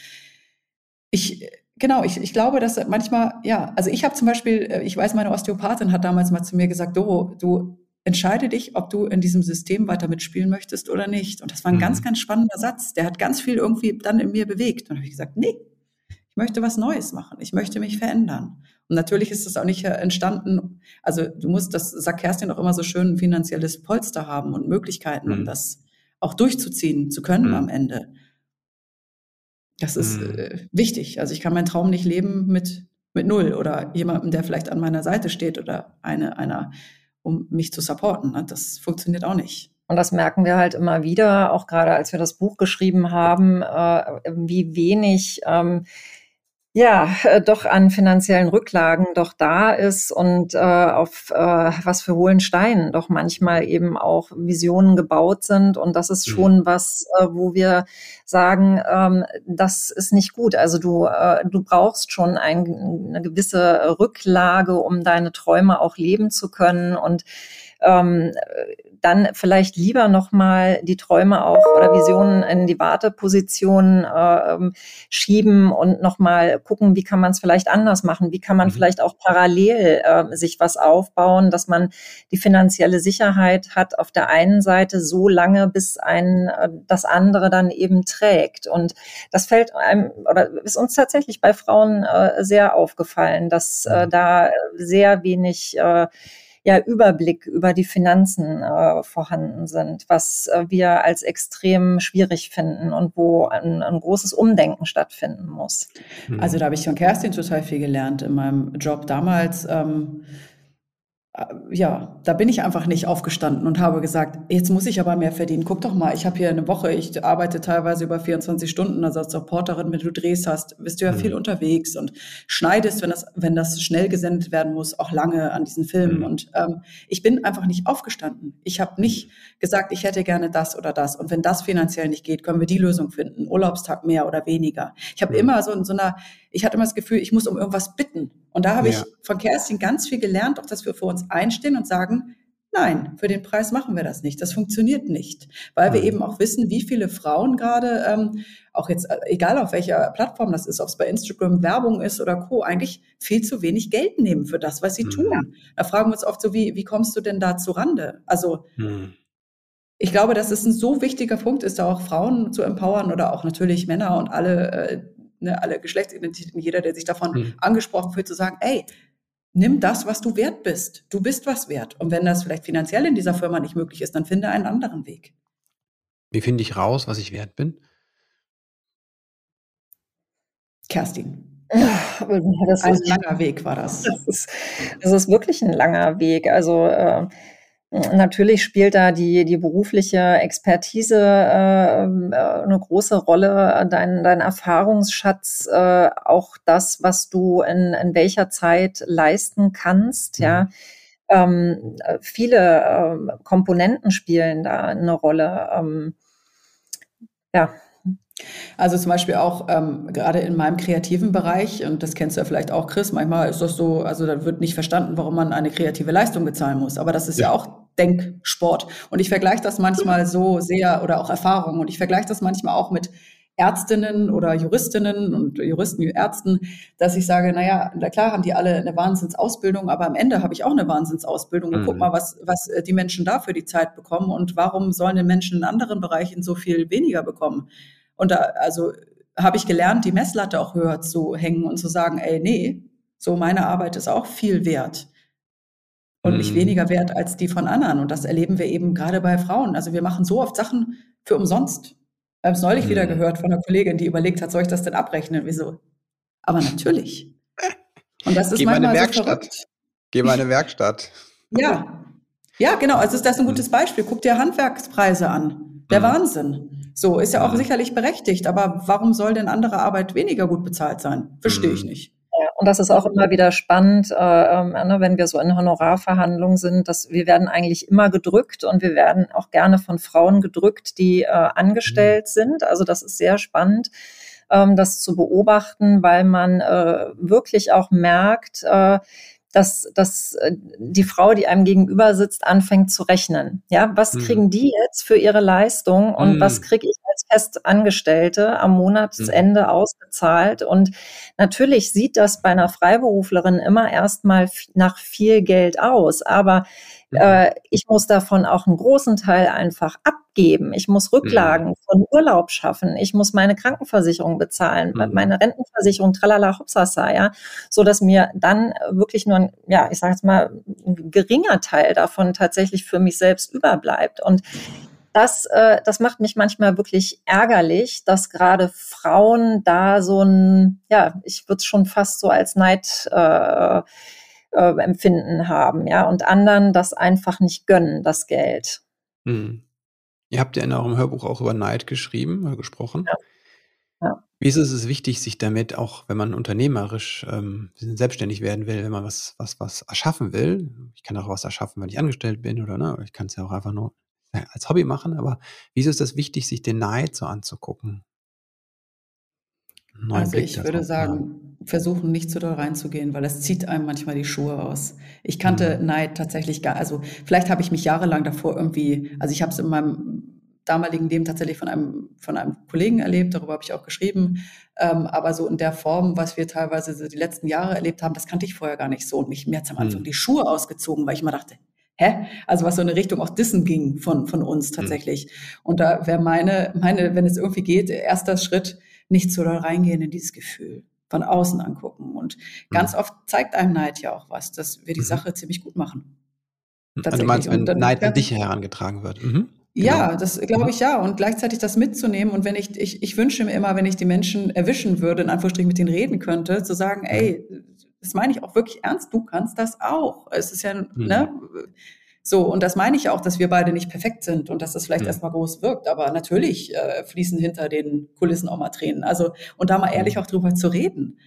ich, genau, ich, ich glaube, dass manchmal, ja, also ich habe zum Beispiel, äh, ich weiß, meine Osteopathin hat damals mal zu mir gesagt, Doro, du entscheide dich, ob du in diesem System weiter mitspielen möchtest oder nicht. Und das war ein mhm. ganz, ganz spannender Satz. Der hat ganz viel irgendwie dann in mir bewegt. Und habe ich gesagt, nee, ich möchte was Neues machen. Ich möchte mich verändern. Und natürlich ist es auch nicht entstanden, also du musst, das sagt Kerstin auch immer so schön, ein finanzielles Polster haben und Möglichkeiten, mhm. um das auch durchzuziehen zu können mhm. am Ende. Das ist mhm. äh, wichtig. Also ich kann meinen Traum nicht leben mit, mit null oder jemandem, der vielleicht an meiner Seite steht oder eine, einer, um mich zu supporten. Ne? Das funktioniert auch nicht. Und das merken wir halt immer wieder, auch gerade als wir das Buch geschrieben haben, äh, wie wenig ähm, ja, äh, doch an finanziellen Rücklagen doch da ist und äh, auf äh, was für hohlen Steinen doch manchmal eben auch Visionen gebaut sind. Und das ist mhm. schon was, äh, wo wir sagen, ähm, das ist nicht gut. Also du, äh, du brauchst schon ein, eine gewisse Rücklage, um deine Träume auch leben zu können. Und ähm, dann vielleicht lieber nochmal die Träume auch oder Visionen in die Warteposition äh, schieben und nochmal gucken, wie kann man es vielleicht anders machen, wie kann man mhm. vielleicht auch parallel äh, sich was aufbauen, dass man die finanzielle Sicherheit hat auf der einen Seite so lange, bis ein äh, das andere dann eben trägt. Und das fällt einem oder ist uns tatsächlich bei Frauen äh, sehr aufgefallen, dass äh, mhm. da sehr wenig äh, ja, Überblick über die Finanzen äh, vorhanden sind, was äh, wir als extrem schwierig finden und wo ein, ein großes Umdenken stattfinden muss. Also da habe ich von Kerstin total viel gelernt in meinem Job damals. Ähm, äh, ja, da bin ich einfach nicht aufgestanden und habe gesagt, jetzt muss ich aber mehr verdienen. Guck doch mal, ich habe hier eine Woche, ich arbeite teilweise über 24 Stunden, also als Reporterin, wenn du Drehs hast, bist du ja mhm. viel unterwegs und schneidest, wenn das, wenn das schnell gesendet werden muss, auch lange an diesen Filmen. Mhm. Und ähm, ich bin einfach nicht aufgestanden. Ich habe nicht gesagt, ich hätte gerne das oder das. Und wenn das finanziell nicht geht, können wir die Lösung finden. Urlaubstag mehr oder weniger. Ich habe mhm. immer so in so einer, ich hatte immer das Gefühl, ich muss um irgendwas bitten. Und da habe ja. ich von Kerstin ganz viel gelernt, auch dass wir für uns einstehen und sagen, nein, für den Preis machen wir das nicht. Das funktioniert nicht, weil mhm. wir eben auch wissen, wie viele Frauen gerade, ähm, auch jetzt, äh, egal auf welcher Plattform das ist, ob es bei Instagram Werbung ist oder Co., eigentlich viel zu wenig Geld nehmen für das, was sie mhm. tun. Da fragen wir uns oft so, wie, wie kommst du denn da zu Rande? Also, mhm. ich glaube, dass es ein so wichtiger Punkt ist, da auch Frauen zu empowern oder auch natürlich Männer und alle, äh, ne, alle Geschlechtsidentitäten, jeder, der sich davon mhm. angesprochen fühlt, zu sagen, ey, nimm das, was du wert bist. Du bist was wert. Und wenn das vielleicht finanziell in dieser Firma nicht möglich ist, dann finde einen anderen Weg. Wie finde ich raus, was ich wert bin? Kerstin. Ein langer Weg war das. Das ist, das ist wirklich ein langer Weg. Also äh, Natürlich spielt da die, die berufliche Expertise äh, äh, eine große Rolle, dein, dein Erfahrungsschatz, äh, auch das, was du in, in welcher Zeit leisten kannst, mhm. ja. Ähm, viele äh, Komponenten spielen da eine Rolle. Ähm, ja. Also zum Beispiel auch ähm, gerade in meinem kreativen Bereich, und das kennst du ja vielleicht auch, Chris, manchmal ist das so, also da wird nicht verstanden, warum man eine kreative Leistung bezahlen muss. Aber das ist ja, ja auch Denksport. Und ich vergleiche das manchmal so sehr oder auch Erfahrung. Und ich vergleiche das manchmal auch mit Ärztinnen oder Juristinnen und Juristen, Ärzten, dass ich sage, naja, na klar haben die alle eine Wahnsinnsausbildung, aber am Ende habe ich auch eine Wahnsinnsausbildung. Und mhm. guck mal, was, was äh, die Menschen da für die Zeit bekommen und warum sollen die Menschen in anderen Bereichen so viel weniger bekommen? Und da, also habe ich gelernt, die Messlatte auch höher zu hängen und zu sagen, ey, nee, so meine Arbeit ist auch viel wert und nicht mhm. weniger wert als die von anderen. Und das erleben wir eben gerade bei Frauen. Also wir machen so oft Sachen für umsonst. Wir haben es neulich mhm. wieder gehört von einer Kollegin, die überlegt hat, soll ich das denn abrechnen? Wieso? Aber natürlich. Und das ist Geh manchmal meine Werkstatt. So verrückt. Geh mal eine Werkstatt. Ja. Ja, genau. Also ist das ein gutes Beispiel. Guck dir Handwerkspreise an. Der mhm. Wahnsinn. So, ist ja auch sicherlich berechtigt. Aber warum soll denn andere Arbeit weniger gut bezahlt sein? Verstehe ich mhm. nicht. Und das ist auch immer wieder spannend, äh, äh, ne, wenn wir so in Honorarverhandlungen sind, dass wir werden eigentlich immer gedrückt und wir werden auch gerne von Frauen gedrückt, die äh, angestellt mhm. sind. Also das ist sehr spannend ähm, das zu beobachten, weil man äh, wirklich auch merkt, dass, dass äh, die Frau, die einem gegenüber sitzt, anfängt zu rechnen. Ja, was mhm. kriegen die jetzt für ihre Leistung und mm. was kriege ich Festangestellte am Monatsende mhm. ausgezahlt. Und natürlich sieht das bei einer Freiberuflerin immer erstmal nach viel Geld aus. Aber mhm. äh, ich muss davon auch einen großen Teil einfach abgeben. Ich muss Rücklagen mhm. von Urlaub schaffen. Ich muss meine Krankenversicherung bezahlen, mhm. meine Rentenversicherung, tralala, hopsasa, ja, so dass mir dann wirklich nur ein, ja, ich sage jetzt mal, ein geringer Teil davon tatsächlich für mich selbst überbleibt. Und das, äh, das macht mich manchmal wirklich ärgerlich, dass gerade Frauen da so ein, ja, ich würde es schon fast so als Neid äh, äh, empfinden haben, ja, und anderen das einfach nicht gönnen, das Geld. Hm. Ihr habt ja in eurem Hörbuch auch über Neid geschrieben gesprochen. Ja. Ja. Wie ist es wichtig, sich damit auch, wenn man unternehmerisch ähm, selbstständig werden will, wenn man was, was, was erschaffen will, ich kann auch was erschaffen, wenn ich angestellt bin oder ne, ich kann es ja auch einfach nur als Hobby machen, aber wieso ist das wichtig, sich den Neid so anzugucken? also Blick ich würde sagen, versuchen nicht zu doll reinzugehen, weil es zieht einem manchmal die Schuhe aus. Ich kannte mhm. Neid tatsächlich gar, also vielleicht habe ich mich jahrelang davor irgendwie, also ich habe es in meinem damaligen Leben tatsächlich von einem, von einem Kollegen erlebt, darüber habe ich auch geschrieben, ähm, aber so in der Form, was wir teilweise so die letzten Jahre erlebt haben, das kannte ich vorher gar nicht so und mich, mir hat es am Anfang mhm. die Schuhe ausgezogen, weil ich immer dachte, hä? Also was so in eine Richtung auch Dissen ging von, von uns hm. tatsächlich. Mhm. Und da wäre meine, meine, wenn es irgendwie geht, erster Schritt, nicht so doll reingehen in dieses Gefühl von außen angucken. Und ganz mhm. oft zeigt einem Neid ja auch was, dass wir die mhm. Sache ziemlich gut machen. Also du meinst, wenn Neid an dich herangetragen wird. Mhm. Genau. Ja, das glaube ich ja. Und gleichzeitig das mitzunehmen. Und wenn ich, ich, ich wünsche mir immer, wenn ich die Menschen erwischen würde, in Anführungsstrichen mit denen reden könnte, zu sagen, ey, das meine ich auch wirklich ernst, du kannst das auch. Es ist ja, mhm. ne? So, und das meine ich auch, dass wir beide nicht perfekt sind und dass das vielleicht mhm. erstmal groß wirkt. Aber natürlich äh, fließen hinter den Kulissen auch mal Tränen. Also, und da mal ehrlich auch drüber zu reden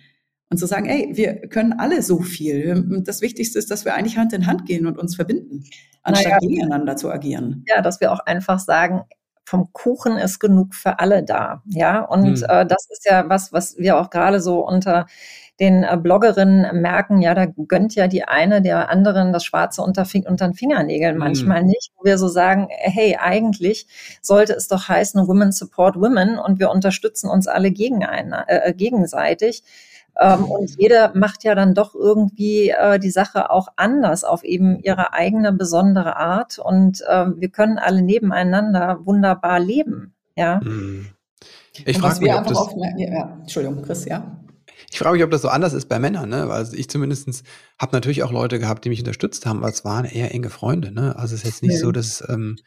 und zu sagen, ey, wir können alle so viel. Das Wichtigste ist, dass wir eigentlich Hand in Hand gehen und uns verbinden, anstatt naja, gegeneinander zu agieren. Ja, dass wir auch einfach sagen, vom Kuchen ist genug für alle da. Ja, und mhm. äh, das ist ja was, was wir auch gerade so unter den äh, Bloggerinnen merken, ja, da gönnt ja die eine der anderen das Schwarze unter, unter den Fingernägeln manchmal mhm. nicht, wo wir so sagen, hey, eigentlich sollte es doch heißen, Women support Women und wir unterstützen uns alle gegen eine, äh, gegenseitig. Ähm, und jeder macht ja dann doch irgendwie äh, die Sache auch anders auf eben ihre eigene besondere Art. Und äh, wir können alle nebeneinander wunderbar leben. Ja. Hm. Ich frage mich, ob das, auf, ja, Entschuldigung, Chris, ja. Ich frage mich, ob das so anders ist bei Männern, ne? Weil ich zumindest habe natürlich auch Leute gehabt, die mich unterstützt haben, aber es waren eher enge Freunde, ne? Also es ist jetzt nicht ja. so, dass ähm,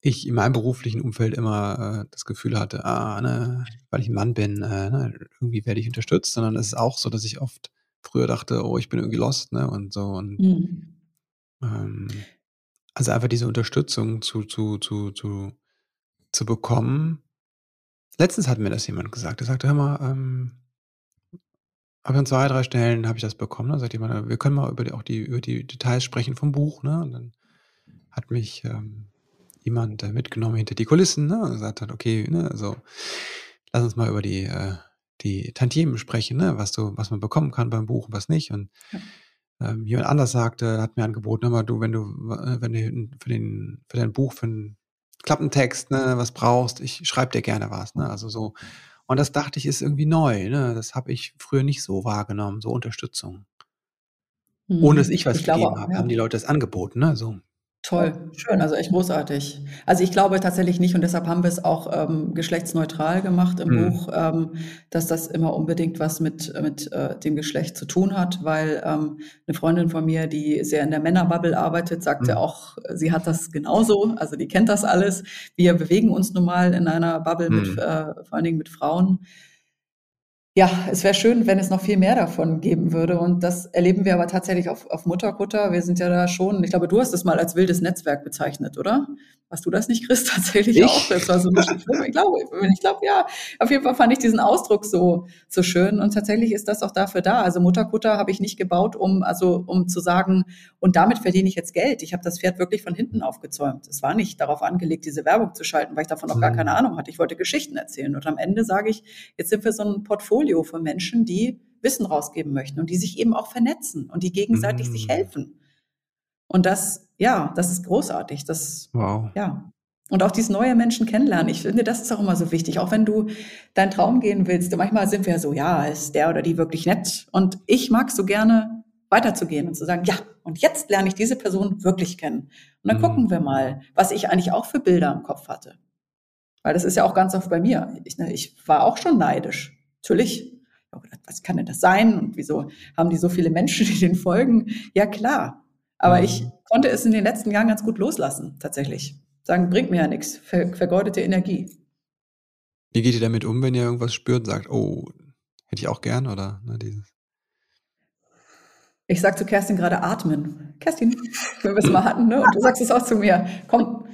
ich in meinem beruflichen Umfeld immer äh, das Gefühl hatte, ah, ne, weil ich ein Mann bin, äh, ne, irgendwie werde ich unterstützt, sondern es ist auch so, dass ich oft früher dachte, oh, ich bin irgendwie lost, ne, und so und mhm. ähm, also einfach diese Unterstützung zu, zu, zu, zu, zu bekommen. Letztens hat mir das jemand gesagt. Er sagte, hör mal, ähm, aber an zwei, drei Stellen habe ich das bekommen. Da sagt jemand, wir können mal über die, auch die, über die Details sprechen vom Buch. Ne? Und dann hat mich ähm, jemand äh, mitgenommen hinter die Kulissen ne? und gesagt hat, okay, ne, also lass uns mal über die, äh, die Tantiemen sprechen, ne? was du, was man bekommen kann beim Buch und was nicht. Und ähm, jemand anders sagte, hat mir angeboten, mal du, wenn du, äh, wenn du für den, für dein Buch, für einen Klappentext, ne, was brauchst, ich schreibe dir gerne was, ne? Also so. Und das dachte ich, ist irgendwie neu, ne? Das habe ich früher nicht so wahrgenommen, so Unterstützung. Ohne dass hm, ich was ich gegeben habe, ja. haben die Leute das angeboten, ne? So. Toll, schön, also echt großartig. Also ich glaube tatsächlich nicht und deshalb haben wir es auch ähm, geschlechtsneutral gemacht im mhm. Buch, ähm, dass das immer unbedingt was mit, mit äh, dem Geschlecht zu tun hat, weil ähm, eine Freundin von mir, die sehr in der Männerbubble arbeitet, sagte mhm. auch, sie hat das genauso, also die kennt das alles. Wir bewegen uns nun mal in einer Bubble mhm. mit, äh, vor allen Dingen mit Frauen ja, es wäre schön, wenn es noch viel mehr davon geben würde. Und das erleben wir aber tatsächlich auf, auf Mutterkutter. Wir sind ja da schon, ich glaube, du hast es mal als wildes Netzwerk bezeichnet, oder? Hast du das nicht, Chris? Tatsächlich ich? auch. Das war so ein bisschen Ich glaube, ich glaube, ja. Auf jeden Fall fand ich diesen Ausdruck so, so schön. Und tatsächlich ist das auch dafür da. Also Mutterkutter habe ich nicht gebaut, um, also, um zu sagen, und damit verdiene ich jetzt Geld. Ich habe das Pferd wirklich von hinten aufgezäumt. Es war nicht darauf angelegt, diese Werbung zu schalten, weil ich davon noch gar hm. keine Ahnung hatte. Ich wollte Geschichten erzählen. Und am Ende sage ich, jetzt sind wir so ein Portfolio von Menschen, die Wissen rausgeben möchten und die sich eben auch vernetzen und die gegenseitig mhm. sich hm. helfen. Und das, ja, das ist großartig. Das, wow. ja. Und auch dieses neue Menschen kennenlernen. Ich finde, das ist auch immer so wichtig. Auch wenn du deinen Traum gehen willst. Manchmal sind wir so, ja, ist der oder die wirklich nett. Und ich mag so gerne weiterzugehen und zu sagen, ja, und jetzt lerne ich diese Person wirklich kennen. Und dann mhm. gucken wir mal, was ich eigentlich auch für Bilder im Kopf hatte. Weil das ist ja auch ganz oft bei mir. Ich, ne, ich war auch schon neidisch. Natürlich. Was kann denn das sein? Und wieso haben die so viele Menschen, die den folgen? Ja, klar. Aber mhm. ich konnte es in den letzten Jahren ganz gut loslassen, tatsächlich. Sagen, bringt mir ja nichts. Ver vergeudete Energie. Wie geht ihr damit um, wenn ihr irgendwas spürt und sagt, oh, hätte ich auch gern oder ne, dieses? Ich sage zu Kerstin gerade atmen. Kerstin, wenn wir es mal hatten, ne? Und du sagst es auch zu mir. Komm.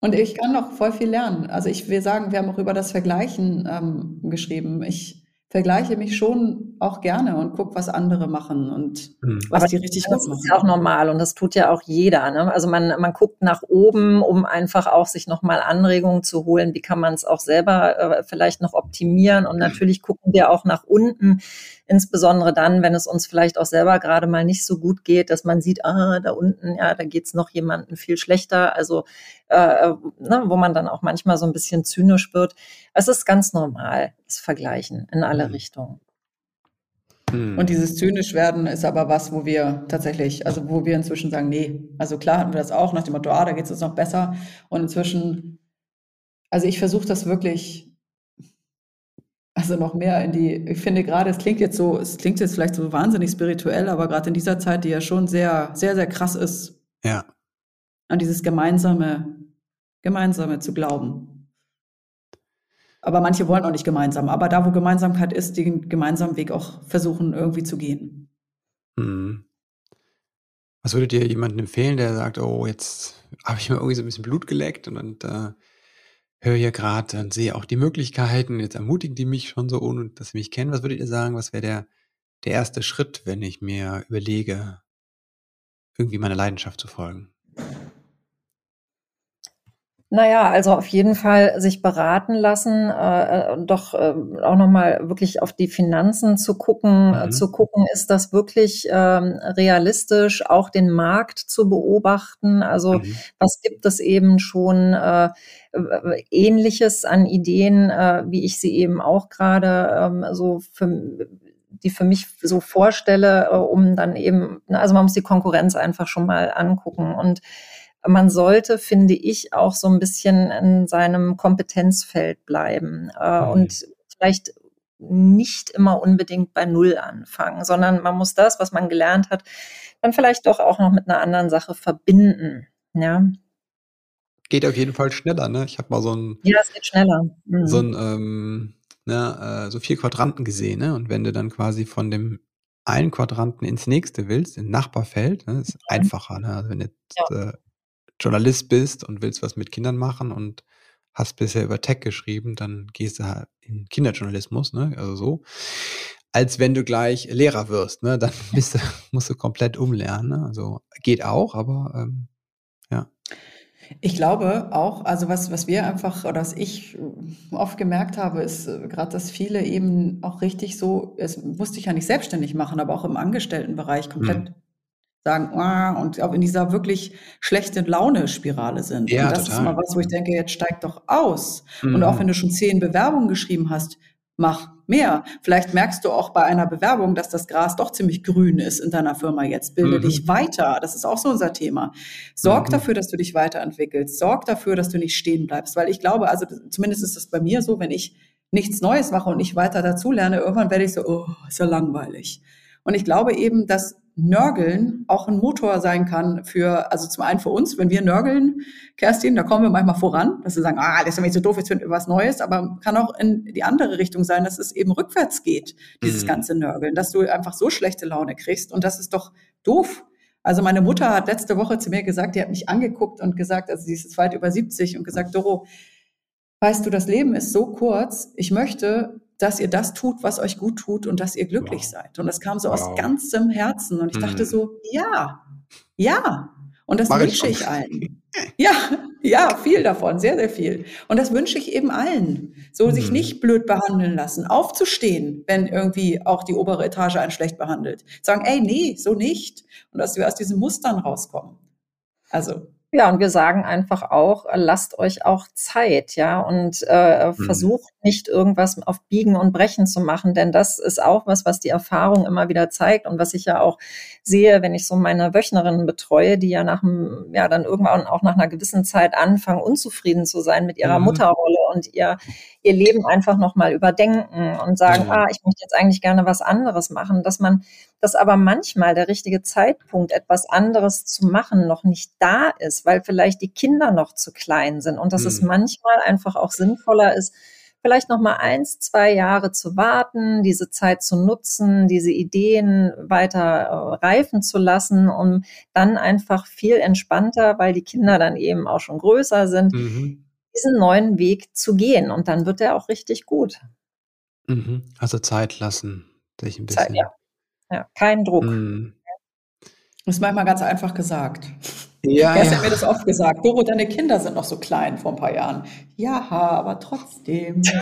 Und ich kann noch voll viel lernen. Also ich will sagen, wir haben auch über das Vergleichen ähm, geschrieben. Ich vergleiche mich schon auch gerne und gucke, was andere machen und mhm. was die richtig gut machen. Das ist ja auch normal und das tut ja auch jeder. Ne? Also man, man guckt nach oben, um einfach auch sich nochmal Anregungen zu holen. Wie kann man es auch selber äh, vielleicht noch optimieren? Und natürlich gucken wir auch nach unten, insbesondere dann, wenn es uns vielleicht auch selber gerade mal nicht so gut geht, dass man sieht, ah, da unten, ja, da geht's noch jemandem viel schlechter. Also äh, ne, wo man dann auch manchmal so ein bisschen zynisch wird. Es ist ganz normal, das Vergleichen in alle mhm. Richtungen. Hm. Und dieses zynisch werden ist aber was, wo wir tatsächlich, also wo wir inzwischen sagen, nee, also klar hatten wir das auch nach dem Motto, ah, da geht es uns noch besser. Und inzwischen, also ich versuche das wirklich, also noch mehr in die, ich finde gerade, es klingt jetzt so, es klingt jetzt vielleicht so wahnsinnig spirituell, aber gerade in dieser Zeit, die ja schon sehr, sehr, sehr krass ist, ja. an dieses gemeinsame, gemeinsame zu glauben. Aber manche wollen auch nicht gemeinsam. Aber da, wo Gemeinsamkeit ist, den gemeinsamen Weg auch versuchen, irgendwie zu gehen. Hm. Was würdet ihr jemandem empfehlen, der sagt, oh, jetzt habe ich mir irgendwie so ein bisschen Blut geleckt und, und äh, höre hier gerade und sehe auch die Möglichkeiten, jetzt ermutigen die mich schon so, ohne dass sie mich kennen. Was würdet ihr sagen, was wäre der, der erste Schritt, wenn ich mir überlege, irgendwie meiner Leidenschaft zu folgen? Naja, also auf jeden Fall sich beraten lassen, äh, äh doch äh, auch nochmal wirklich auf die Finanzen zu gucken, äh, mhm. zu gucken, ist das wirklich ähm, realistisch, auch den Markt zu beobachten. Also mhm. was gibt es eben schon äh, ähnliches an Ideen, äh, wie ich sie eben auch gerade ähm, so für die für mich so vorstelle, äh, um dann eben, also man muss die Konkurrenz einfach schon mal angucken und man sollte, finde ich, auch so ein bisschen in seinem Kompetenzfeld bleiben äh, mhm. und vielleicht nicht immer unbedingt bei Null anfangen, sondern man muss das, was man gelernt hat, dann vielleicht doch auch noch mit einer anderen Sache verbinden. Ja. Geht auf jeden Fall schneller, ne? Ich habe mal so ein ja, es geht schneller. Mhm. so ein ähm, ne, äh, so vier Quadranten gesehen, ne? Und wenn du dann quasi von dem einen Quadranten ins nächste willst, in Nachbarfeld, ne, ist mhm. einfacher. Ne? Also wenn jetzt ja. äh, Journalist bist und willst was mit Kindern machen und hast bisher über Tech geschrieben, dann gehst du halt in Kinderjournalismus, ne? Also so. Als wenn du gleich Lehrer wirst, ne? Dann bist du, musst du komplett umlernen. Ne? Also geht auch, aber ähm, ja. Ich glaube auch, also was, was wir einfach oder was ich oft gemerkt habe, ist äh, gerade, dass viele eben auch richtig so, es musste ich ja nicht selbstständig machen, aber auch im Angestelltenbereich komplett mhm sagen, oh, und auch in dieser wirklich schlechten Laune-Spirale sind. Ja, und das total. ist mal was, wo ich denke, jetzt steig doch aus. Mhm. Und auch wenn du schon zehn Bewerbungen geschrieben hast, mach mehr. Vielleicht merkst du auch bei einer Bewerbung, dass das Gras doch ziemlich grün ist in deiner Firma jetzt. Bilde mhm. dich weiter. Das ist auch so unser Thema. Sorg mhm. dafür, dass du dich weiterentwickelst. Sorg dafür, dass du nicht stehen bleibst. Weil ich glaube, also zumindest ist das bei mir so, wenn ich nichts Neues mache und nicht weiter dazulerne, irgendwann werde ich so, oh, ist ja langweilig. Und ich glaube eben, dass Nörgeln auch ein Motor sein kann für, also zum einen für uns, wenn wir nörgeln, Kerstin, da kommen wir manchmal voran, dass wir sagen, ah, das ist mir so doof, jetzt finden wir was Neues, aber kann auch in die andere Richtung sein, dass es eben rückwärts geht, dieses mhm. ganze Nörgeln, dass du einfach so schlechte Laune kriegst und das ist doch doof. Also meine Mutter hat letzte Woche zu mir gesagt, die hat mich angeguckt und gesagt, also sie ist jetzt weit über 70 und gesagt, Doro, weißt du, das Leben ist so kurz, ich möchte, dass ihr das tut, was euch gut tut und dass ihr glücklich wow. seid. Und das kam so wow. aus ganzem Herzen. Und ich hm. dachte so, ja, ja. Und das Mach wünsche ich, ich allen. Ja, ja, viel davon, sehr, sehr viel. Und das wünsche ich eben allen. So hm. sich nicht blöd behandeln lassen, aufzustehen, wenn irgendwie auch die obere Etage einen schlecht behandelt. Sagen, ey, nee, so nicht. Und dass wir aus diesen Mustern rauskommen. Also, Ja, und wir sagen einfach auch, lasst euch auch Zeit, ja, und äh, mhm. versucht nicht irgendwas auf Biegen und Brechen zu machen, denn das ist auch was, was die Erfahrung immer wieder zeigt und was ich ja auch sehe, wenn ich so meine Wöchnerinnen betreue, die ja nach dem, ja dann irgendwann auch nach einer gewissen Zeit anfangen, unzufrieden zu sein mit ihrer mhm. Mutterrolle und ihr ihr Leben einfach nochmal überdenken und sagen, mhm. ah, ich möchte jetzt eigentlich gerne was anderes machen, dass man, dass aber manchmal der richtige Zeitpunkt, etwas anderes zu machen, noch nicht da ist, weil vielleicht die Kinder noch zu klein sind und dass mhm. es manchmal einfach auch sinnvoller ist, vielleicht noch mal eins, zwei Jahre zu warten, diese Zeit zu nutzen, diese Ideen weiter äh, reifen zu lassen, um dann einfach viel entspannter, weil die Kinder dann eben auch schon größer sind, mhm diesen neuen Weg zu gehen. Und dann wird er auch richtig gut. Mhm. Also Zeit lassen, sich ein bisschen. Zeit, ja. ja, kein Druck. Mhm. Das ist manchmal ganz einfach gesagt. Ja, er ja. hat mir das oft gesagt. Doro, deine Kinder sind noch so klein vor ein paar Jahren. Ja, aber trotzdem.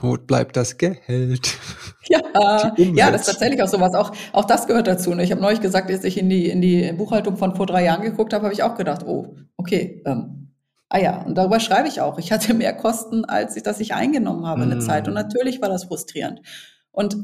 Wo bleibt das Geld? Ja, ja, das ist tatsächlich auch sowas. Auch, auch das gehört dazu. Ne? Ich habe neulich gesagt, als ich in die, in die Buchhaltung von vor drei Jahren geguckt habe, habe ich auch gedacht, oh, okay, ähm, ah ja, und darüber schreibe ich auch. Ich hatte mehr Kosten, als ich, dass ich eingenommen habe mm. eine Zeit. Und natürlich war das frustrierend. Und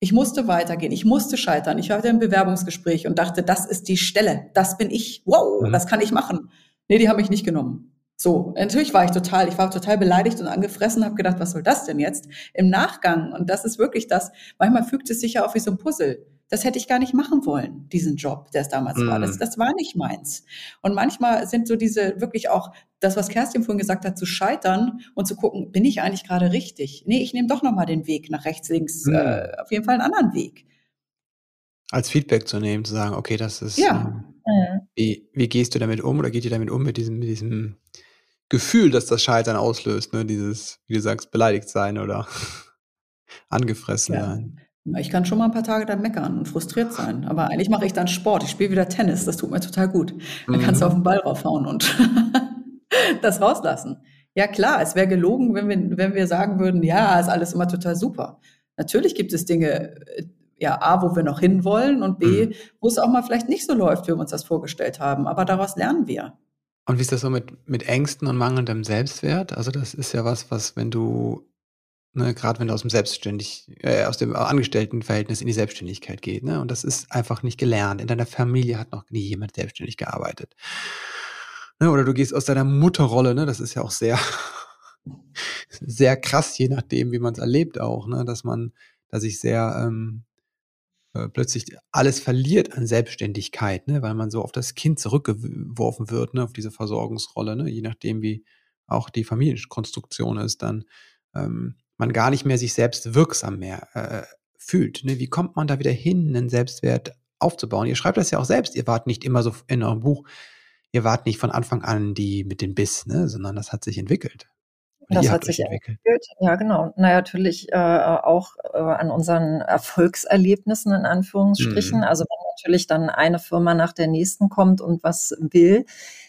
ich musste weitergehen, ich musste scheitern. Ich hatte ein Bewerbungsgespräch und dachte, das ist die Stelle, das bin ich. Wow, mhm. das kann ich machen. Nee, die haben mich nicht genommen. So, natürlich war ich total, ich war total beleidigt und angefressen, habe gedacht, was soll das denn jetzt? Im Nachgang, und das ist wirklich das, manchmal fügt es sich ja auch wie so ein Puzzle. Das hätte ich gar nicht machen wollen, diesen Job, der es damals mm. war. Das, mhm. das war nicht meins. Und manchmal sind so diese wirklich auch, das, was Kerstin vorhin gesagt hat, zu scheitern und zu gucken, bin ich eigentlich gerade richtig? Nee, ich nehme doch nochmal den Weg nach rechts, links, mm. äh, auf jeden Fall einen anderen Weg. Als Feedback zu nehmen, zu sagen, okay, das ist, ja. Ähm, wie, wie gehst du damit um oder geht ihr damit um mit diesem, mit diesem Gefühl, das das Scheitern auslöst, ne? Dieses, wie du sagst, beleidigt sein oder angefressen ja. sein. Ich kann schon mal ein paar Tage dann meckern und frustriert sein. Aber eigentlich mache ich dann Sport. Ich spiele wieder Tennis. Das tut mir total gut. Dann kannst du mhm. auf den Ball raufhauen und das rauslassen. Ja klar, es wäre gelogen, wenn wir, wenn wir sagen würden, ja, ist alles immer total super. Natürlich gibt es Dinge, äh, ja, A, wo wir noch hinwollen und B, mhm. wo es auch mal vielleicht nicht so läuft, wie wir uns das vorgestellt haben. Aber daraus lernen wir. Und wie ist das so mit, mit Ängsten und mangelndem Selbstwert? Also das ist ja was, was, wenn du, ne, gerade wenn du aus dem Selbstständig, äh, aus dem Angestelltenverhältnis in die Selbstständigkeit geht, ne? Und das ist einfach nicht gelernt. In deiner Familie hat noch nie jemand selbstständig gearbeitet. Ne? Oder du gehst aus deiner Mutterrolle, ne? Das ist ja auch sehr, sehr krass, je nachdem, wie man es erlebt auch, ne? Dass man, dass ich sehr ähm, äh, plötzlich alles verliert an Selbstständigkeit, ne? weil man so auf das Kind zurückgeworfen wird, ne? auf diese Versorgungsrolle, ne? je nachdem, wie auch die Familienkonstruktion ist, dann ähm, man gar nicht mehr sich selbst wirksam mehr äh, fühlt. Ne? Wie kommt man da wieder hin, einen Selbstwert aufzubauen? Ihr schreibt das ja auch selbst, ihr wart nicht immer so in eurem Buch, ihr wart nicht von Anfang an die mit dem Biss, ne? sondern das hat sich entwickelt. Das hat sich entwickelt. entwickelt. Ja, genau. Na, natürlich äh, auch äh, an unseren Erfolgserlebnissen in Anführungsstrichen. Mhm. Also wenn natürlich dann eine Firma nach der nächsten kommt und was will,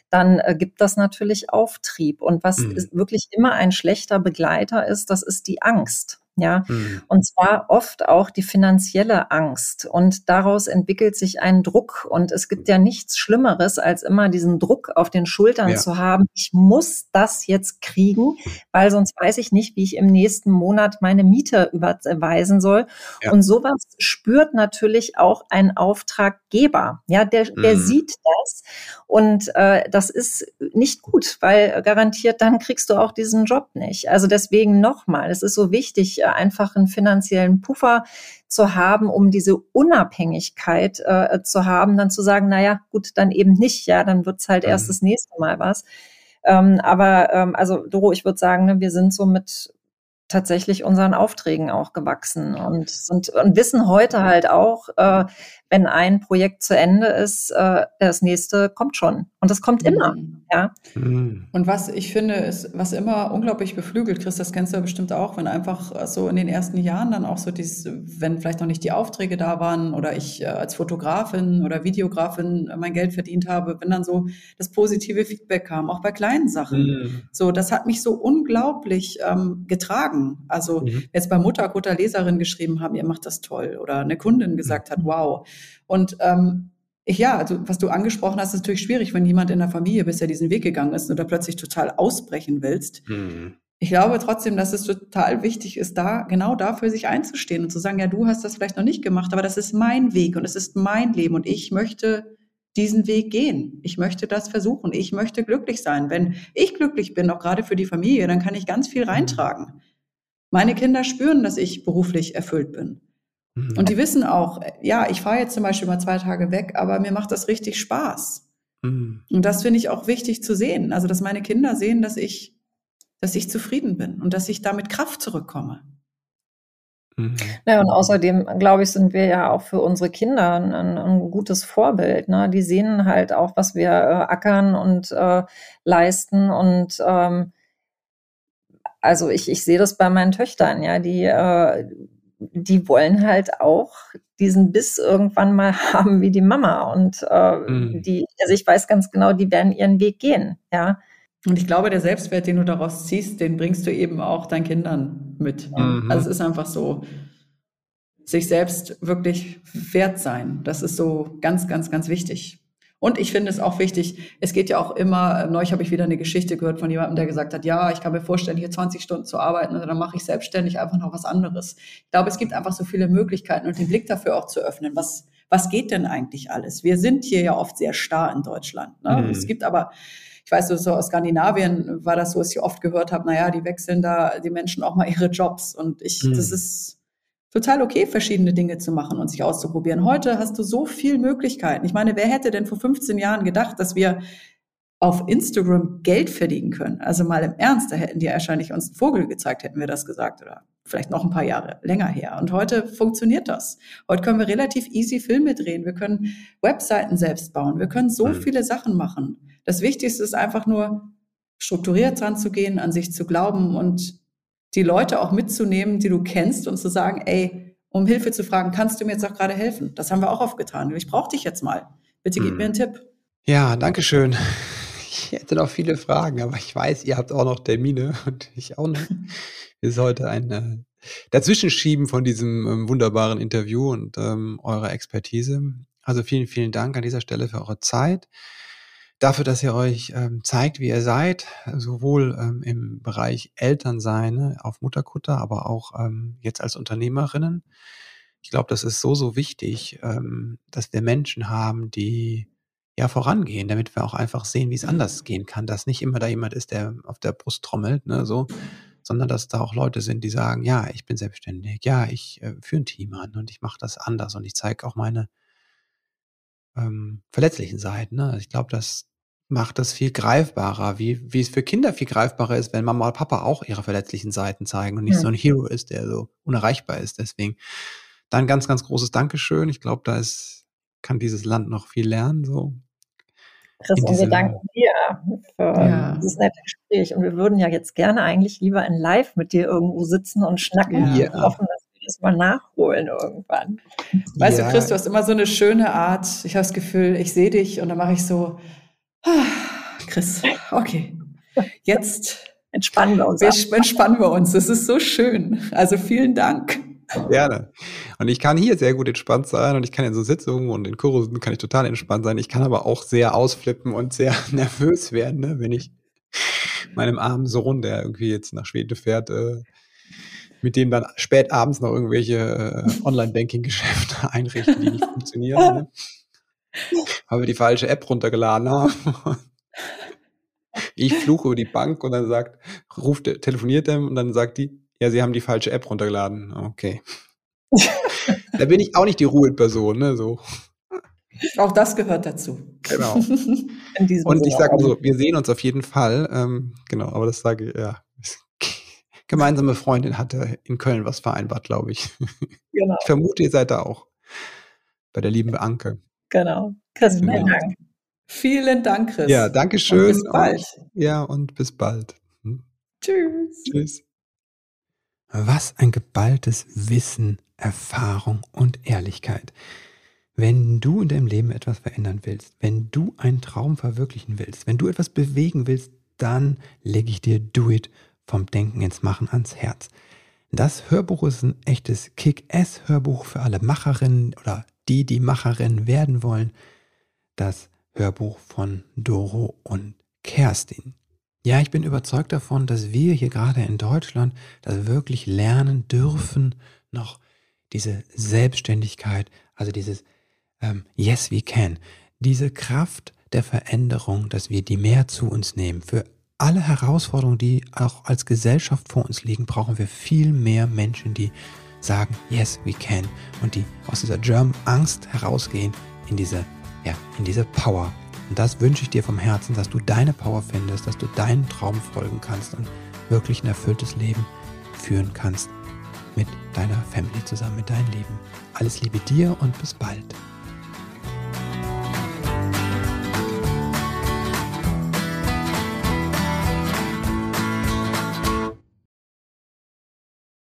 dann äh, gibt das natürlich Auftrieb. Und was mhm. wirklich immer ein schlechter Begleiter ist, das ist die Angst. Ja, mhm. und zwar oft auch die finanzielle Angst. Und daraus entwickelt sich ein Druck. Und es gibt ja nichts Schlimmeres, als immer diesen Druck auf den Schultern ja. zu haben. Ich muss das jetzt kriegen, weil sonst weiß ich nicht, wie ich im nächsten Monat meine Miete überweisen soll. Ja. Und sowas spürt natürlich auch ein Auftraggeber. Ja, der, der mhm. sieht das. Und äh, das ist nicht gut, weil garantiert dann kriegst du auch diesen Job nicht. Also deswegen nochmal, es ist so wichtig, einfach einen finanziellen Puffer zu haben, um diese Unabhängigkeit äh, zu haben, dann zu sagen, naja, gut, dann eben nicht, ja, dann wird's halt mhm. erst das nächste Mal was. Ähm, aber ähm, also Doro, ich würde sagen, ne, wir sind so mit tatsächlich unseren Aufträgen auch gewachsen und, sind, und wissen heute halt auch, äh, wenn ein Projekt zu Ende ist, äh, das nächste kommt schon. Und das kommt immer. Mhm. Ja. Mhm. Und was ich finde, ist, was immer unglaublich beflügelt, Chris, das kennst du ja bestimmt auch, wenn einfach so in den ersten Jahren dann auch so dieses, wenn vielleicht noch nicht die Aufträge da waren oder ich äh, als Fotografin oder Videografin mein Geld verdient habe, wenn dann so das positive Feedback kam, auch bei kleinen Sachen. Mhm. So, das hat mich so unglaublich ähm, getragen. Also mhm. jetzt bei Mutter Mutter Leserin geschrieben haben, ihr macht das toll oder eine Kundin gesagt hat, mhm. wow. Und ähm, ich, ja, also was du angesprochen hast, ist natürlich schwierig, wenn jemand in der Familie bisher diesen Weg gegangen ist und da plötzlich total ausbrechen willst. Mhm. Ich glaube trotzdem, dass es total wichtig ist, da genau dafür sich einzustehen und zu sagen, ja, du hast das vielleicht noch nicht gemacht, aber das ist mein Weg und es ist mein Leben und ich möchte diesen Weg gehen. Ich möchte das versuchen. Ich möchte glücklich sein. Wenn ich glücklich bin, auch gerade für die Familie, dann kann ich ganz viel reintragen. Meine Kinder spüren, dass ich beruflich erfüllt bin. Mhm. Und die wissen auch, ja, ich fahre jetzt zum Beispiel mal zwei Tage weg, aber mir macht das richtig Spaß. Mhm. Und das finde ich auch wichtig zu sehen. Also, dass meine Kinder sehen, dass ich, dass ich zufrieden bin und dass ich da mit Kraft zurückkomme. Mhm. Ja, und außerdem, glaube ich, sind wir ja auch für unsere Kinder ein, ein gutes Vorbild. Ne? Die sehen halt auch, was wir äh, ackern und äh, leisten. Und ähm, also ich, ich sehe das bei meinen Töchtern, ja, die, äh, die wollen halt auch diesen Biss irgendwann mal haben wie die Mama. Und äh, mhm. die, also ich weiß ganz genau, die werden ihren Weg gehen, ja. Und ich glaube, der Selbstwert, den du daraus ziehst, den bringst du eben auch deinen Kindern mit. Mhm. Also es ist einfach so, sich selbst wirklich wert sein. Das ist so ganz, ganz, ganz wichtig. Und ich finde es auch wichtig, es geht ja auch immer, neulich habe ich wieder eine Geschichte gehört von jemandem, der gesagt hat, ja, ich kann mir vorstellen, hier 20 Stunden zu arbeiten und dann mache ich selbstständig einfach noch was anderes. Ich glaube, es gibt einfach so viele Möglichkeiten und den Blick dafür auch zu öffnen. Was, was geht denn eigentlich alles? Wir sind hier ja oft sehr starr in Deutschland. Ne? Mhm. Es gibt aber ich weiß, so aus Skandinavien war das so, dass ich oft gehört habe, naja, die wechseln da die Menschen auch mal ihre Jobs. Und ich, mhm. das ist total okay, verschiedene Dinge zu machen und sich auszuprobieren. Heute hast du so viel Möglichkeiten. Ich meine, wer hätte denn vor 15 Jahren gedacht, dass wir auf Instagram Geld verdienen können? Also mal im Ernst, da hätten die wahrscheinlich uns einen Vogel gezeigt, hätten wir das gesagt oder vielleicht noch ein paar Jahre länger her. Und heute funktioniert das. Heute können wir relativ easy Filme drehen. Wir können Webseiten selbst bauen. Wir können so mhm. viele Sachen machen. Das Wichtigste ist einfach nur, strukturiert dran zu gehen, an sich zu glauben und die Leute auch mitzunehmen, die du kennst und zu sagen, ey, um Hilfe zu fragen, kannst du mir jetzt auch gerade helfen? Das haben wir auch oft getan. Ich brauche dich jetzt mal. Bitte gib hm. mir einen Tipp. Ja, danke schön. Ich hätte noch viele Fragen, aber ich weiß, ihr habt auch noch Termine und ich auch noch. ist heute ein äh, Dazwischenschieben von diesem ähm, wunderbaren Interview und ähm, eurer Expertise. Also vielen, vielen Dank an dieser Stelle für eure Zeit dafür, dass ihr euch ähm, zeigt, wie ihr seid, sowohl ähm, im Bereich Elternsein ne, auf Mutterkutter, aber auch ähm, jetzt als Unternehmerinnen. Ich glaube, das ist so, so wichtig, ähm, dass wir Menschen haben, die ja vorangehen, damit wir auch einfach sehen, wie es anders gehen kann, dass nicht immer da jemand ist, der auf der Brust trommelt, ne, so, sondern dass da auch Leute sind, die sagen, ja, ich bin selbstständig, ja, ich äh, führe ein Team an und ich mache das anders und ich zeige auch meine ähm, verletzlichen Seiten. Ne? Ich glaube, das macht das viel greifbarer, wie, wie es für Kinder viel greifbarer ist, wenn Mama und Papa auch ihre verletzlichen Seiten zeigen und nicht ja. so ein Hero ist, der so unerreichbar ist. Deswegen dann ganz, ganz großes Dankeschön. Ich glaube, da ist, kann dieses Land noch viel lernen. So. Chris, und wir danken dir für ja. dieses nette Gespräch. Und wir würden ja jetzt gerne eigentlich lieber in Live mit dir irgendwo sitzen und schnacken ja. und hoffen, dass das mal nachholen irgendwann. Weißt ja. du, Chris, du hast immer so eine schöne Art. Ich habe das Gefühl, ich sehe dich und dann mache ich so, ah, Chris, okay, jetzt entspannen wir uns. Wir entspannen wir uns. Das ist so schön. Also vielen Dank. Gerne. Und ich kann hier sehr gut entspannt sein und ich kann in so Sitzungen und in Kursen kann ich total entspannt sein. Ich kann aber auch sehr ausflippen und sehr nervös werden, ne, wenn ich meinem armen Sohn, der irgendwie jetzt nach Schweden fährt, äh, mit dem dann spät abends noch irgendwelche äh, Online-Banking-Geschäfte einrichten, die nicht funktionieren. Ne? Weil wir die falsche App runtergeladen haben. Ich fluche über die Bank und dann sagt, ruft, telefoniert er und dann sagt die, ja, sie haben die falsche App runtergeladen. Okay. da bin ich auch nicht die Ruheperson, ne, so. Auch das gehört dazu. Genau. und ich sage so, wir sehen uns auf jeden Fall. Ähm, genau, aber das sage ich, ja, gemeinsame Freundin hatte in Köln was vereinbart, glaube ich. Genau. Ich vermute, ihr seid da auch. Bei der lieben Anke. Genau. Chris, vielen Dank. Vielen Dank, Chris. Ja, danke schön. Und bis bald. Und, ja, und bis bald. Hm? Tschüss. Tschüss. Was ein geballtes Wissen, Erfahrung und Ehrlichkeit. Wenn du in deinem Leben etwas verändern willst, wenn du einen Traum verwirklichen willst, wenn du etwas bewegen willst, dann lege ich dir Do It vom Denken ins Machen ans Herz. Das Hörbuch ist ein echtes Kick-Ass-Hörbuch für alle Macherinnen oder die, die Macherinnen werden wollen. das Hörbuch von Doro und Kerstin. Ja, ich bin überzeugt davon, dass wir hier gerade in Deutschland das wirklich lernen dürfen, noch diese Selbstständigkeit, also dieses ähm, Yes, we can, diese Kraft der Veränderung, dass wir die mehr zu uns nehmen. Für alle Herausforderungen, die auch als Gesellschaft vor uns liegen, brauchen wir viel mehr Menschen, die sagen, yes, we can und die aus dieser German Angst herausgehen in diese, ja, in diese Power. Und das wünsche ich dir vom Herzen, dass du deine Power findest, dass du deinen Traum folgen kannst und wirklich ein erfülltes Leben führen kannst mit deiner Family zusammen, mit deinem Leben. Alles Liebe dir und bis bald.